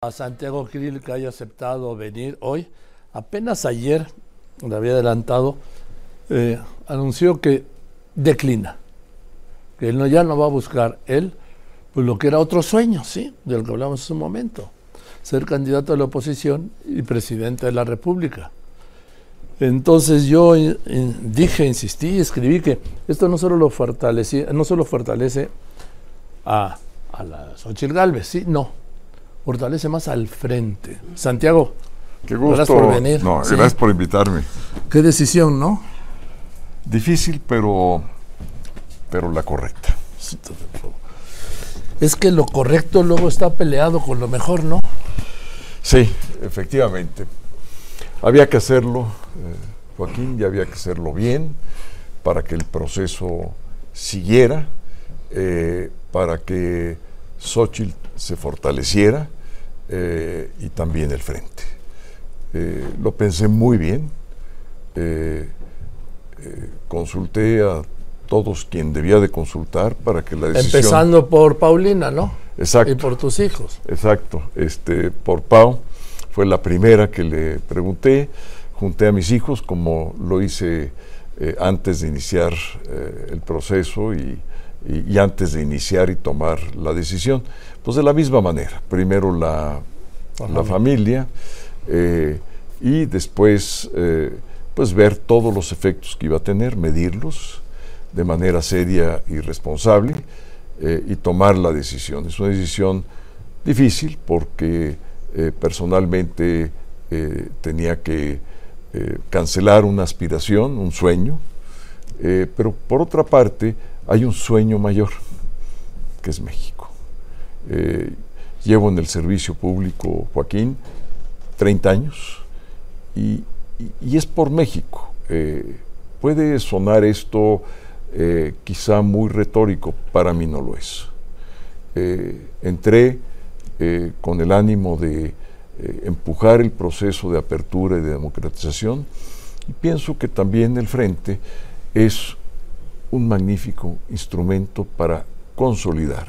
a Santiago Krill que haya aceptado venir hoy. Apenas ayer, le había adelantado, eh, anunció que declina, que él no, ya no va a buscar él, pues lo que era otro sueño, ¿sí? Del que hablamos en su momento, ser candidato de la oposición y presidente de la República. Entonces yo eh, dije, insistí, escribí que esto no solo lo fortalece, no solo fortalece a, a la Xochitl Galvez, sí, no, fortalece más al frente. Santiago, Qué gusto. gracias por venir. No, Sí. gracias por invitarme. Qué decisión, ¿no? Difícil, pero, pero la correcta. Es que lo correcto luego está peleado con lo mejor, ¿no? Sí, efectivamente. Había que hacerlo, eh, Joaquín, y había que hacerlo bien para que el proceso siguiera, eh, para que Xochitl se fortaleciera eh, y también el frente. Eh, lo pensé muy bien. eh, consulté a todos quien debía de consultar para que la decisión... Empezando por Paulina, ¿no? Exacto. Y por tus hijos. Exacto, este, por Pau fue la primera que le pregunté, junté a mis hijos como lo hice antes de iniciar el proceso y, y- y antes de iniciar y tomar la decisión. Pues de la misma manera, primero la, la familia eh, y después eh, pues ver todos los efectos que iba a tener, medirlos de manera seria y responsable eh, y tomar la decisión. Es una decisión difícil porque personalmente tenía que cancelar una aspiración, un sueño, pero por otra parte hay un sueño mayor, que es México. Eh, llevo en el servicio público, Joaquín, 30 años y, es por México. Eh, puede sonar esto eh, quizá muy retórico, para mí no lo es. Entré con el ánimo de empujar el proceso de apertura y de democratización y pienso que también el Frente es un magnífico instrumento para consolidar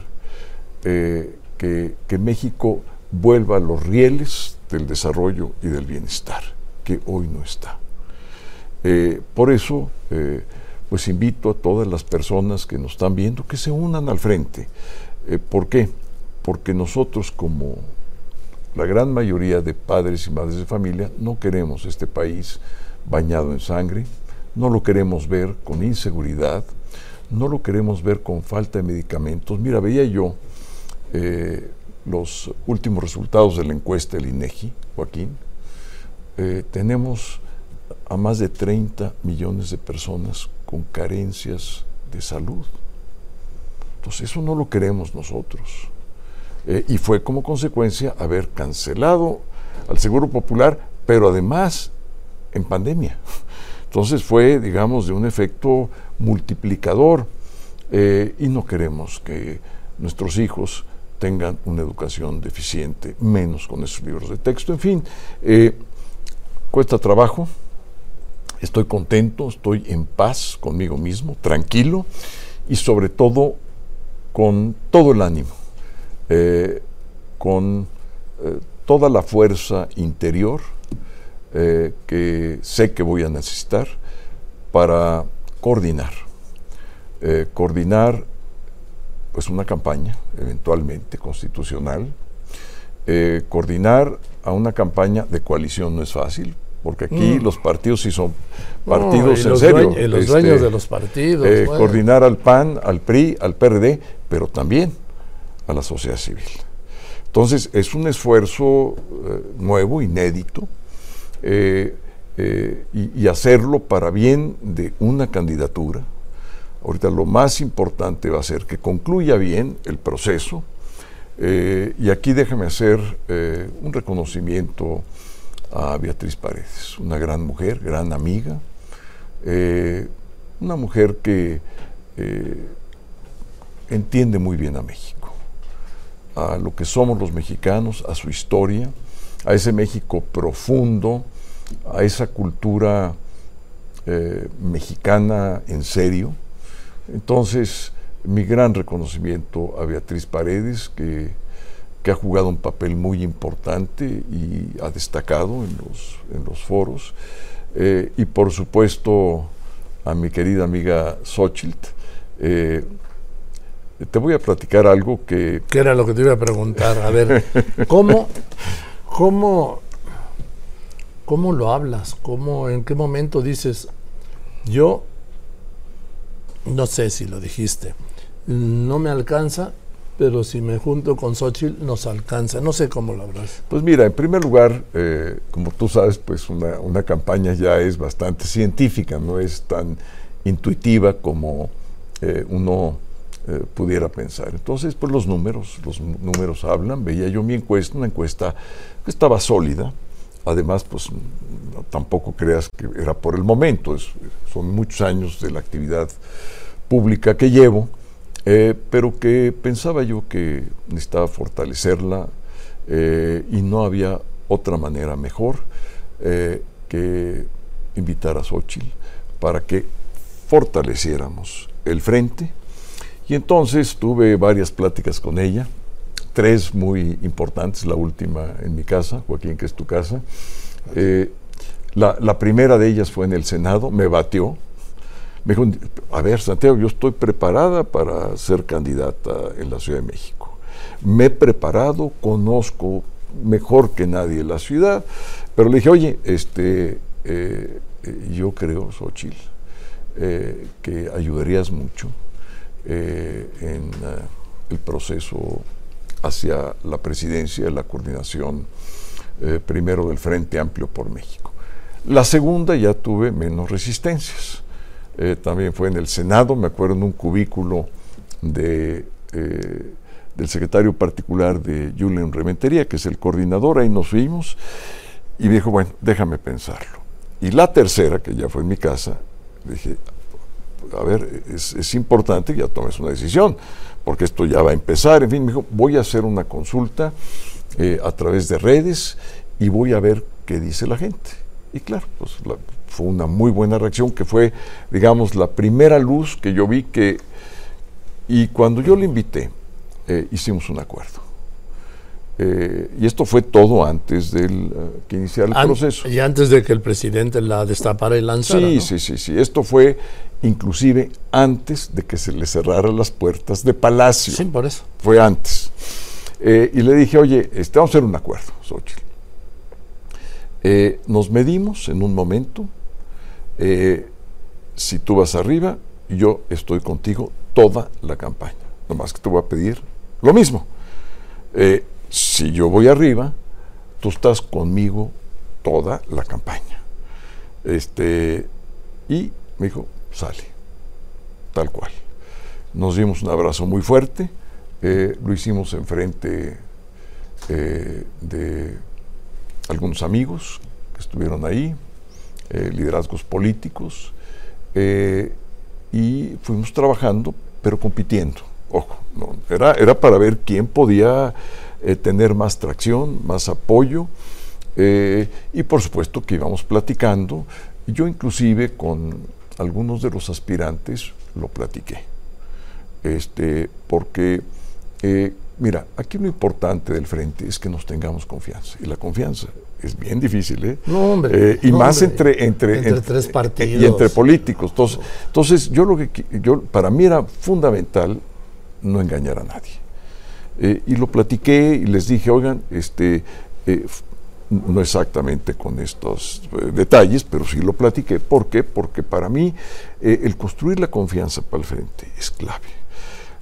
eh, que, que México vuelva a los rieles del desarrollo y del bienestar, que hoy no está. Eh, por eso, eh, pues invito a todas las personas que nos están viendo que se unan al frente. ¿Por qué? Porque nosotros como la gran mayoría de padres y madres de familia no queremos este país bañado en sangre, no lo queremos ver con inseguridad, no lo queremos ver con falta de medicamentos. Mira, veía yo eh, los últimos resultados de la encuesta del INEGI, Joaquín, eh, tenemos a más de 30 millones de personas con carencias de salud. Entonces eso no lo queremos nosotros. Eh, y fue como consecuencia haber cancelado al Seguro Popular, pero además en pandemia. Entonces fue, digamos, de un efecto multiplicador eh, y no queremos que nuestros hijos tengan una educación deficiente, menos con esos libros de texto. En fin, eh, cuesta trabajo, estoy contento, estoy en paz conmigo mismo, tranquilo y sobre todo con todo el ánimo, eh, con toda la fuerza interior eh, que sé que voy a necesitar para coordinar, eh, coordinar pues una campaña eventualmente constitucional, eh, coordinar a una campaña de coalición no es fácil, porque aquí Mm. los partidos sí son partidos en serio. dueños- los este, dueños de los partidos. eh, bueno. coordinar al PAN, al PRI, al PRD, pero también a la sociedad civil. Entonces, es un esfuerzo eh, nuevo, inédito, eh, eh, y, hacerlo para bien de una candidatura. Ahorita lo más importante va a ser que concluya bien el proceso. eh, y aquí déjame hacer un reconocimiento a Beatriz Paredes, una gran mujer, gran amiga, una mujer que entiende muy bien a México, a lo que somos los mexicanos, a su historia, a ese México profundo, a esa cultura eh, mexicana en serio. Entonces, mi gran reconocimiento a Beatriz Paredes, que que ha jugado un papel muy importante y ha destacado en los, en los foros. Eh, y por supuesto a mi querida amiga Xochitl. Eh, te voy a platicar algo que... ¿Qué era lo que te iba a preguntar? A ver, ¿cómo, cómo, cómo lo hablas? ¿Cómo, ¿En qué momento dices, yo, no sé si lo dijiste, no me alcanza, pero si me junto con Xochitl nos alcanza. No sé cómo lo hablas. Pues mira, en primer lugar, eh, como tú sabes, pues una, campaña ya es bastante científica, no es tan intuitiva como eh, uno eh, pudiera pensar. Entonces, pues los números, los números hablan. Veía yo mi encuesta, una encuesta que estaba sólida. Además, pues tampoco creas que era por el momento, son muchos años de la actividad pública que llevo eh, pero que pensaba yo que necesitaba fortalecerla eh, y no había otra manera mejor que invitar a Xochitl para que fortaleciéramos el frente. Y entonces tuve varias pláticas con ella, tres muy importantes, la última en mi casa, Joaquín, que es tu casa. La, la, primera de ellas fue en el Senado, me batió, me dijo, a ver, Santiago, yo estoy preparada para ser candidata en la Ciudad de México. Me he preparado, conozco mejor que nadie la ciudad, pero le dije, oye, este, eh, eh, yo creo, Xochitl, eh, que ayudarías mucho en el proceso hacia la presidencia, la coordinación primero del Frente Amplio por México. La segunda ya tuve menos resistencias. Eh, también fue en el Senado, me acuerdo en un cubículo de, eh, del secretario particular de Julian Rementería, que es el coordinador, ahí nos fuimos, y me dijo, bueno, déjame pensarlo. Y la tercera, que ya fue en mi casa, dije, a ver, es, importante que ya tomes una decisión, porque esto ya va a empezar. En fin, me dijo, voy a hacer una consulta eh, a través de redes y voy a ver qué dice la gente. Y claro, pues fue una muy buena reacción, que fue, digamos, la primera luz que yo vi que... Y cuando yo le invité, eh, hicimos un acuerdo. Eh, y esto fue todo antes del uh, que iniciara el proceso. Y antes de que el presidente la destapara y lanzara. Sí, sí, sí, sí. Esto fue inclusive antes de que se le cerraran las puertas de Palacio. Sí, por eso. Fue antes. Eh, y le dije, oye, este, vamos a hacer un acuerdo, Xochitl. nos medimos en un momento, si tú vas arriba, yo estoy contigo toda la campaña. Nomás que te voy a pedir lo mismo. Eh, si yo voy arriba, tú estás conmigo toda la campaña. Este, y me dijo, sale, tal cual. Nos dimos un abrazo muy fuerte, eh, lo hicimos enfrente de algunos amigos que estuvieron ahí, eh, liderazgos políticos, eh, y fuimos trabajando, pero compitiendo. Ojo, era, era para ver quién podía eh, tener más tracción, más apoyo, y por supuesto que íbamos platicando. Yo inclusive con algunos de los aspirantes lo platiqué, este, porque Mira, aquí lo importante del frente es que nos tengamos confianza. Y la confianza es bien difícil, ¿eh? No, hombre. Eh, y más entre, entre, tres partidos. Y entre políticos. Entonces, entonces, yo lo que yo para mí era fundamental no engañar a nadie. Eh, y lo platiqué y les dije, oigan, este, eh, no exactamente con estos detalles, pero sí lo platiqué. ¿Por qué? Porque para mí el construir la confianza para el frente es clave.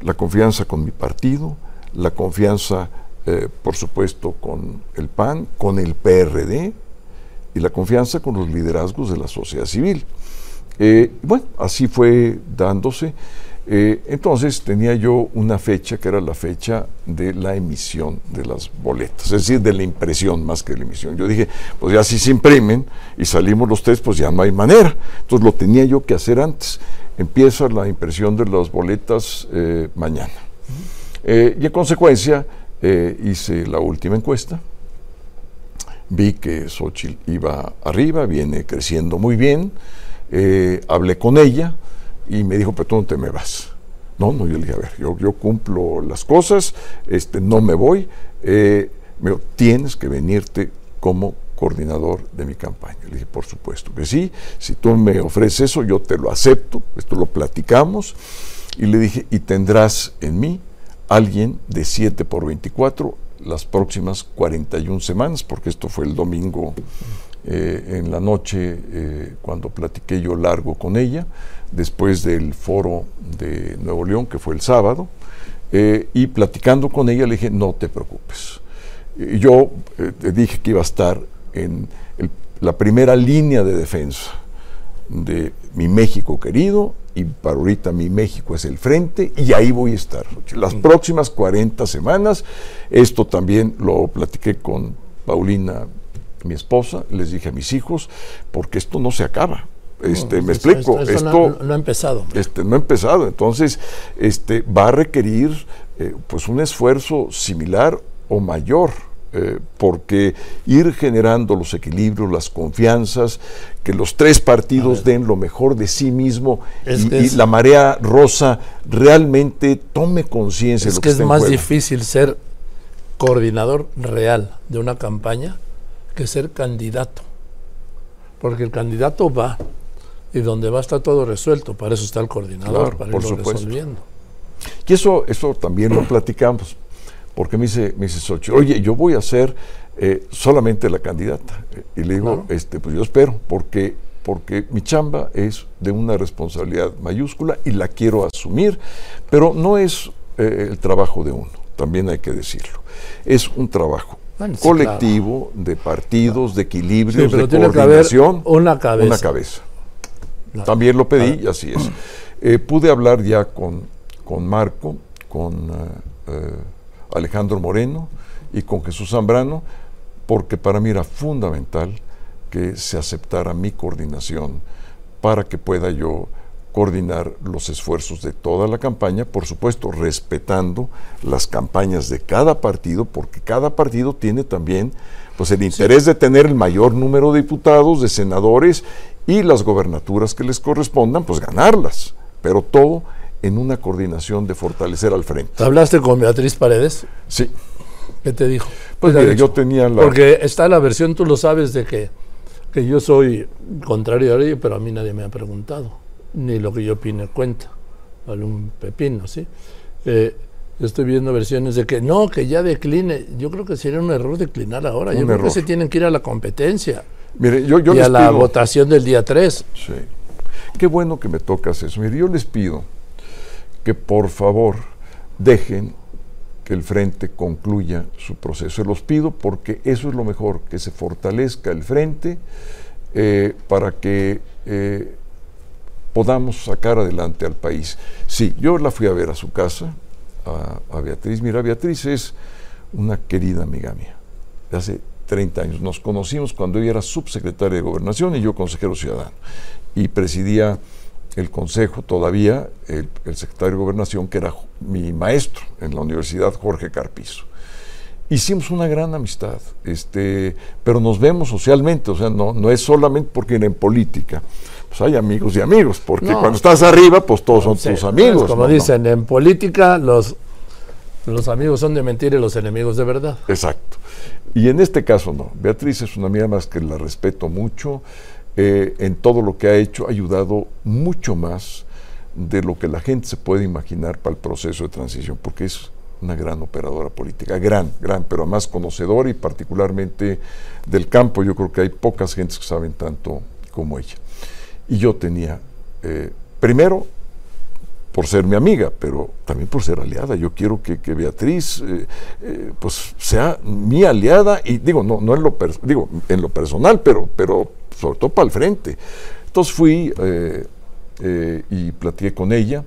La confianza con mi partido, la confianza, eh, por supuesto, con el PAN, con el PRD y la confianza con los liderazgos de la sociedad civil. Eh, bueno, así fue dándose. Eh, entonces tenía yo una fecha que era la fecha de la emisión de las boletas, es decir, de la impresión más que de la emisión. Yo dije, pues ya si se imprimen y salimos los tres, pues ya no hay manera. Entonces lo tenía yo que hacer antes. Empieza la impresión de las boletas mañana. Eh, y en consecuencia eh, hice la última encuesta, vi que Xochitl iba arriba, viene creciendo muy bien, eh, hablé con ella y me dijo, pero tú no te me vas. No, no, yo le dije, a ver, yo, yo cumplo las cosas, este, no me voy, eh, me dijo, tienes que venirte como coordinador de mi campaña. Le dije, por supuesto que sí, si tú me ofreces eso, yo te lo acepto, esto lo platicamos, y le dije, y tendrás en mí alguien de 7 por 24 las próximas 41 semanas, porque esto fue el domingo eh, en la noche eh, cuando platiqué yo largo con ella, después del foro de Nuevo León, que fue el sábado, eh, y platicando con ella le dije, no te preocupes. Yo dije que iba a estar en la primera línea de defensa de mi México querido y para ahorita mi México es el frente y ahí voy a estar. Las próximas 40 semanas, esto también lo platiqué con Paulina, mi esposa, les dije a mis hijos, porque esto no se acaba. Este, me explico, esto, no, ha empezado. Este, no ha empezado, entonces este, va a requerir eh, pues un esfuerzo similar o mayor eh, porque ir generando los equilibrios, las confianzas, que los tres partidos den lo mejor de sí mismo y, la marea rosa realmente tome conciencia de lo que, es más difícil ser coordinador real de una campaña que ser candidato, porque el candidato va y donde va está todo resuelto, para eso está el coordinador, para irlo resolviendo. Y eso, eso también lo platicamos porque me dice, me dice oye, yo voy a ser eh, solamente la candidata. Y le digo, este, pues yo espero, porque, porque mi chamba es de una responsabilidad mayúscula y la quiero asumir, pero no es eh, el trabajo de uno, también hay que decirlo. Es un trabajo colectivo de partidos, de equilibrios, de coordinación. una cabeza. Una cabeza. También lo pedí y así es. Eh, pude hablar ya con, con Marco, con Alejandro Moreno y con Jesús Zambrano, porque para mí era fundamental que se aceptara mi coordinación para que pueda yo coordinar los esfuerzos de toda la campaña, por supuesto respetando las campañas de cada partido, porque cada partido tiene también pues el interés de tener el mayor número de diputados, de senadores y las gobernaturas que les correspondan, pues ganarlas, pero todo en una coordinación de fortalecer al frente. ¿Hablaste con Beatriz Paredes? Sí. ¿Qué te dijo? Pues mira, yo tenía la... Porque está la versión, tú lo sabes, de que, que yo soy contrario a ello, pero a mí nadie me ha preguntado, ni lo que yo opine cuenta, vale un pepino, ¿sí? Eh, estoy viendo versiones de que no, que ya decline. Yo creo que sería un error declinar ahora. yo creo que se tienen que ir a la competencia. Mire, yo, yo y a la votación del día 3. Sí. Qué bueno que me tocas eso. Mire, yo les pido que por favor dejen que el frente concluya su proceso. Los pido porque eso es lo mejor, que se fortalezca el frente eh, para que eh, podamos sacar adelante al país. Sí, yo la fui a ver a su casa, a, Beatriz. Mira, Beatriz es una querida amiga mía, de hace 30 años. Nos conocimos cuando ella era subsecretaria de Gobernación y yo consejero ciudadano. Y presidía el consejo todavía, el, secretario de Gobernación, que era mi maestro en la Universidad Jorge Carpizo. Hicimos una gran amistad, este, pero nos vemos socialmente, o sea, no, no es solamente porque en política, pues hay amigos y amigos, porque cuando estás arriba, pues todos son tus amigos. como dicen, en política los, los amigos son de mentira y los enemigos de verdad. Exacto. Y en este caso no. Beatriz es una amiga más que la respeto mucho. Eh, en todo lo que ha hecho, ha ayudado mucho más de lo que la gente se puede imaginar para el proceso de transición, porque es una gran operadora política, gran, gran, pero más conocedora y particularmente del campo. Yo creo que hay pocas gentes que saben tanto como ella. Y yo tenía, eh, primero, por ser mi amiga, pero también por ser aliada. Yo quiero que, Beatriz eh, pues sea mi aliada y digo, no, no en lo, digo, en lo personal, pero, pero sobre todo para el frente. Entonces fui eh, eh, y platiqué con ella.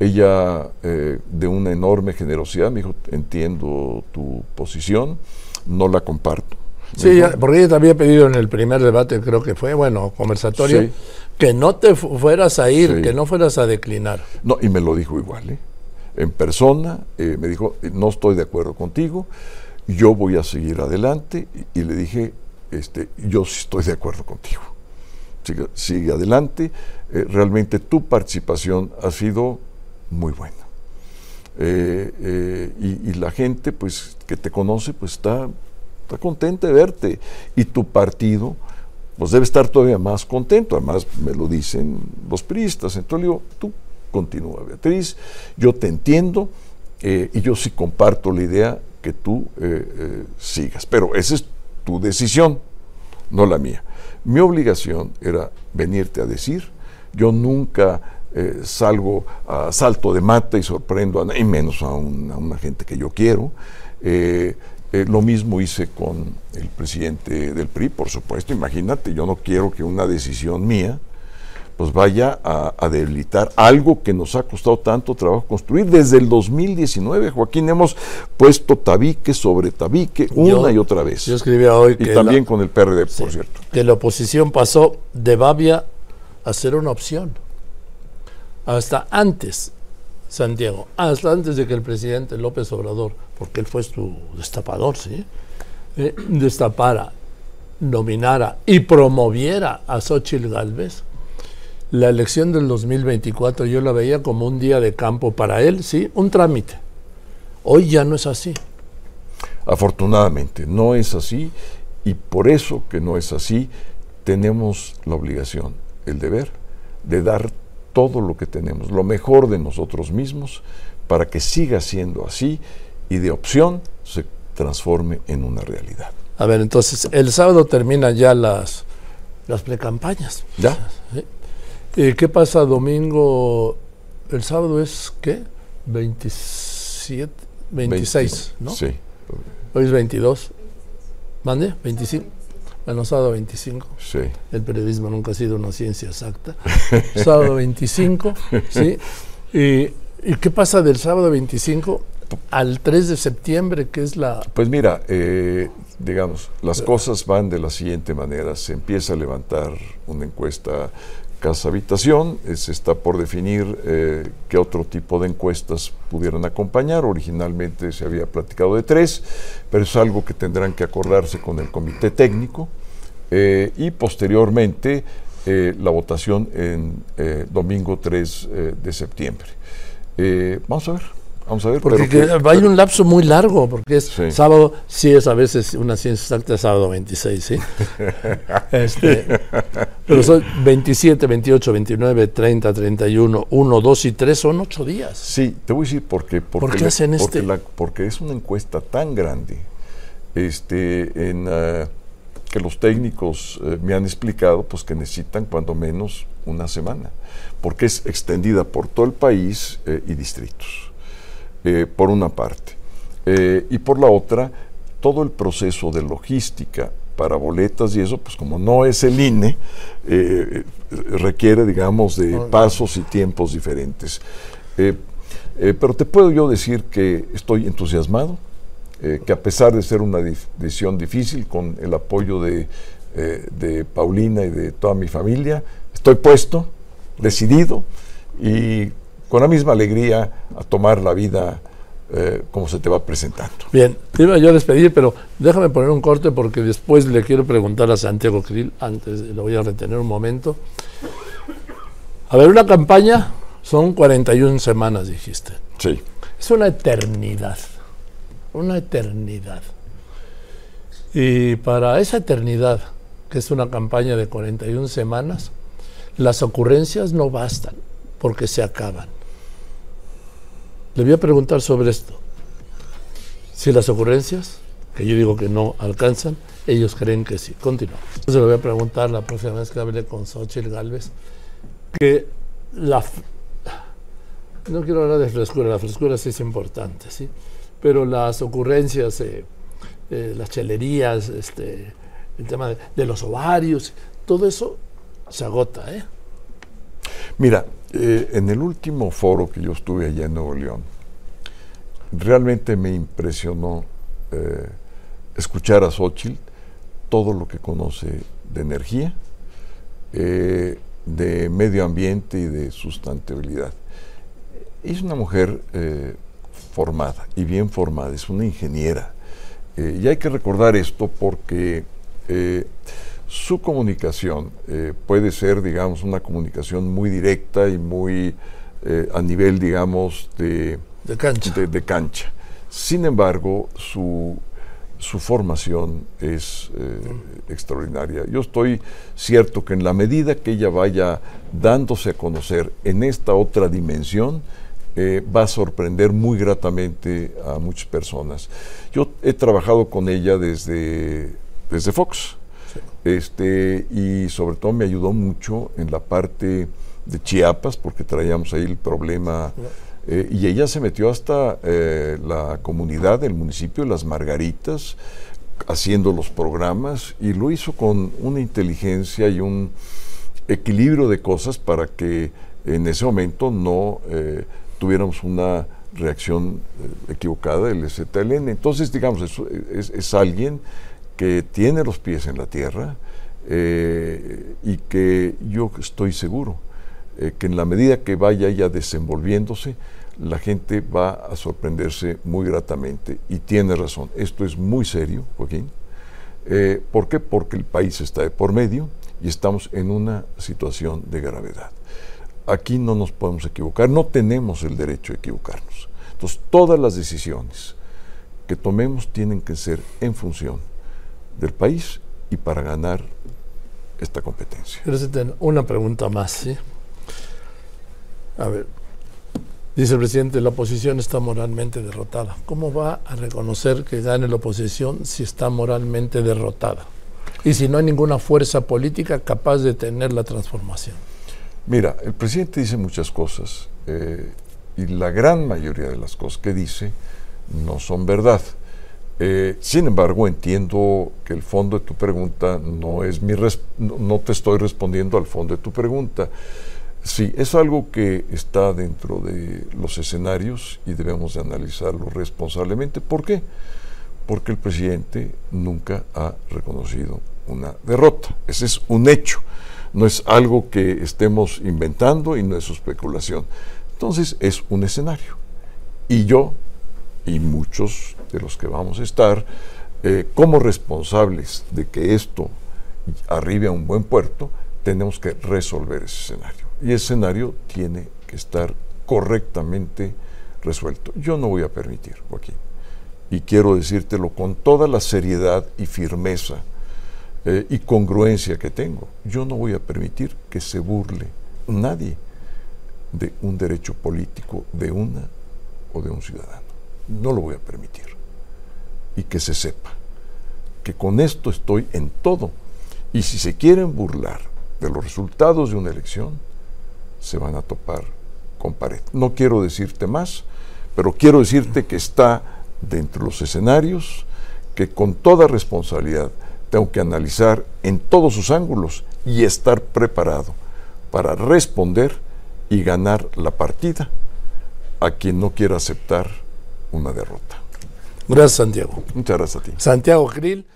Ella, eh, de una enorme generosidad, me dijo, entiendo tu posición, no la comparto. Sí, porque ella te había pedido en el primer debate, creo que fue, bueno, conversatorio, que no te fueras a ir, que no fueras a declinar. No, y me lo dijo igual, en persona, me dijo, no estoy de acuerdo contigo, yo voy a seguir adelante, y le dije, este, yo sí estoy de acuerdo contigo. Sigue, adelante. Eh, realmente tu participación ha sido muy buena. Eh, eh, y, la gente pues que te conoce pues está, está contenta de verte. Y tu partido pues debe estar todavía más contento, además me lo dicen los priistas, entonces digo, tú continúa Beatriz, yo te entiendo eh, y yo sí comparto la idea que tú sigas, pero esa es tu decisión, no la mía. Mi obligación era venirte a decir, yo nunca eh, salgo a salto de mata y sorprendo a nadie, menos a, una gente que yo quiero. Eh, eh, lo mismo hice con el presidente del PRI, por supuesto. Imagínate, yo no quiero que una decisión mía pues vaya a, debilitar algo que nos ha costado tanto trabajo construir. Desde el 2019, Joaquín, hemos puesto tabique sobre tabique una y otra vez. Yo escribía hoy que... Y también con el PRD, por cierto. Que la oposición pasó de Babia a ser una opción hasta antes, Santiago, hasta antes de que el presidente López Obrador, porque él fue su destapador, ¿sí? Eh, destapara, nominara y promoviera a Xochitl Galvez, la elección del 2024 yo la veía como un día de campo para él, sí, un trámite. Hoy ya no es así. Afortunadamente, no es así y por eso que no es así, tenemos la obligación, el deber de dar todo lo que tenemos, lo mejor de nosotros mismos, para que siga siendo así y de opción se transforme en una realidad. A ver, entonces, el sábado terminan ya las, las precampañas. ¿Ya? ¿Y ¿Qué pasa domingo? El sábado es, ¿qué? 27, 26, ¿no? Sí. Hoy es 22. ¿Mande? 25. Bueno, sábado 25. Sí. El periodismo nunca ha sido una ciencia exacta. sábado 25, ¿sí? Y, qué pasa del sábado 25 al 3 de septiembre, que es la... Pues mira, eh, digamos, las cosas van de la siguiente manera. Se empieza a levantar una encuesta casa habitación, se está por definir eh, qué otro tipo de encuestas pudieran acompañar. Originalmente se había platicado de tres, pero es algo que tendrán que acordarse con el comité técnico. Eh, y posteriormente eh, la votación en eh, domingo 3 de septiembre. vamos a ver. Vamos a ver. Porque hay un lapso muy largo, porque es sábado, sí es a veces una ciencia exacta, sábado 26, ¿sí? este, pero son 27, 28, 29, 30, 31, 1, 2 y 3 son 8 días. Sí, te voy a decir por qué. Porque, ¿Por qué hacen porque este? porque es una encuesta tan grande este, en, que los técnicos eh, me han explicado pues que necesitan cuando menos una semana, porque es extendida por todo el país eh, y distritos, eh, por una parte. y por la otra, todo el proceso de logística para boletas y eso, pues como no es el INE, requiere, digamos, de pasos y tiempos diferentes. pero te puedo yo decir que estoy entusiasmado, eh, que a pesar de ser una decisión difícil, con el apoyo de, eh, de, Paulina y de toda mi familia, estoy puesto, decidido y con la misma alegría a tomar la vida eh, como se te va presentando. Bien, te iba yo a despedir, pero déjame poner un corte porque después le quiero preguntar a Santiago Krill, antes lo voy a retener un momento. A ver, una campaña son 41 semanas, dijiste. Sí. Es una eternidad una eternidad. Y para esa eternidad, que es una campaña de 41 semanas, las ocurrencias no bastan porque se acaban. Le voy a preguntar sobre esto. Si las ocurrencias, que yo digo que no alcanzan, ellos creen que sí. Continuamos. Se lo voy a preguntar la próxima vez que hable con Xochitl Galvez, que la... No quiero hablar de frescura, la frescura sí es importante, ¿sí? Pero las ocurrencias, eh, eh, las chelerías, este, el tema de, los ovarios, todo eso se agota. ¿eh? Mira, en el último foro que yo estuve allá en Nuevo León, realmente me impresionó escuchar a Xochitl todo lo que conoce de energía, de medio ambiente y de sustentabilidad. Es una mujer formada y bien formada, es una ingeniera. Eh, y hay que recordar esto porque eh, su comunicación eh, puede ser, digamos, una comunicación muy directa y muy a nivel, digamos, de, de cancha. de cancha. Sin embargo, su su formación es extraordinaria. Yo estoy cierto que en la medida que ella vaya dándose a conocer en esta otra dimensión, eh, va a sorprender muy gratamente a muchas personas. Yo he trabajado con ella desde, desde Fox, este, y sobre todo me ayudó mucho en la parte de Chiapas, porque traíamos ahí el problema. Eh, y ella se metió hasta eh, la comunidad del municipio de Las Margaritas, haciendo los programas, y lo hizo con una inteligencia y un equilibrio de cosas para que en ese momento no eh, tuviéramos una reacción equivocada del ZLN. Entonces, digamos, es, es, alguien que tiene los pies en la tierra y que yo estoy seguro que en la medida que vaya ella desenvolviéndose, la gente va a sorprenderse muy gratamente. Y tiene razón, esto es muy serio, Joaquín. Eh, ¿Por qué? Porque el país está de por medio y estamos en una situación de gravedad. Aquí no nos podemos equivocar, no tenemos el derecho a equivocarnos. Entonces, todas las decisiones que tomemos tienen que ser en función del país y para ganar esta competencia. Una pregunta más, ¿sí? A ver, Dice el presidente, la oposición está moralmente derrotada. ¿Cómo va a reconocer que gane la oposición si está moralmente derrotada? Y si no hay ninguna fuerza política capaz de tener la transformación. Mira, el presidente dice muchas cosas eh, y la gran mayoría de las cosas que dice no son verdad. Eh, sin embargo, entiendo que el fondo de tu pregunta no es mi no te estoy respondiendo al fondo de tu pregunta. Sí, es algo que está dentro de los escenarios y debemos de analizarlo responsablemente. ¿Por qué? Porque el presidente nunca ha reconocido una derrota. Ese es un hecho. No es algo que estemos inventando y no es especulación. Entonces es un escenario. Y yo y muchos de los que vamos a estar eh, como responsables de que esto arribe a un buen puerto, tenemos que resolver ese escenario. Y ese escenario tiene que estar correctamente resuelto. Yo no voy a permitir, Joaquín, y quiero decírtelo con toda la seriedad y firmeza eh, y congruencia que tengo, yo no voy a permitir que se burle nadie de un derecho político de una o de un ciudadano. No lo voy a permitir. Y que se sepa que con esto estoy en todo. Y si se quieren burlar de los resultados de una elección, se van a topar con pared. No quiero decirte más, pero quiero decirte que está dentro de los escenarios que con toda responsabilidad tengo que analizar en todos sus ángulos y estar preparado para responder y ganar la partida a quien no quiera aceptar una derrota. Gracias, Santiago. Muchas gracias a ti. Santiago Grill.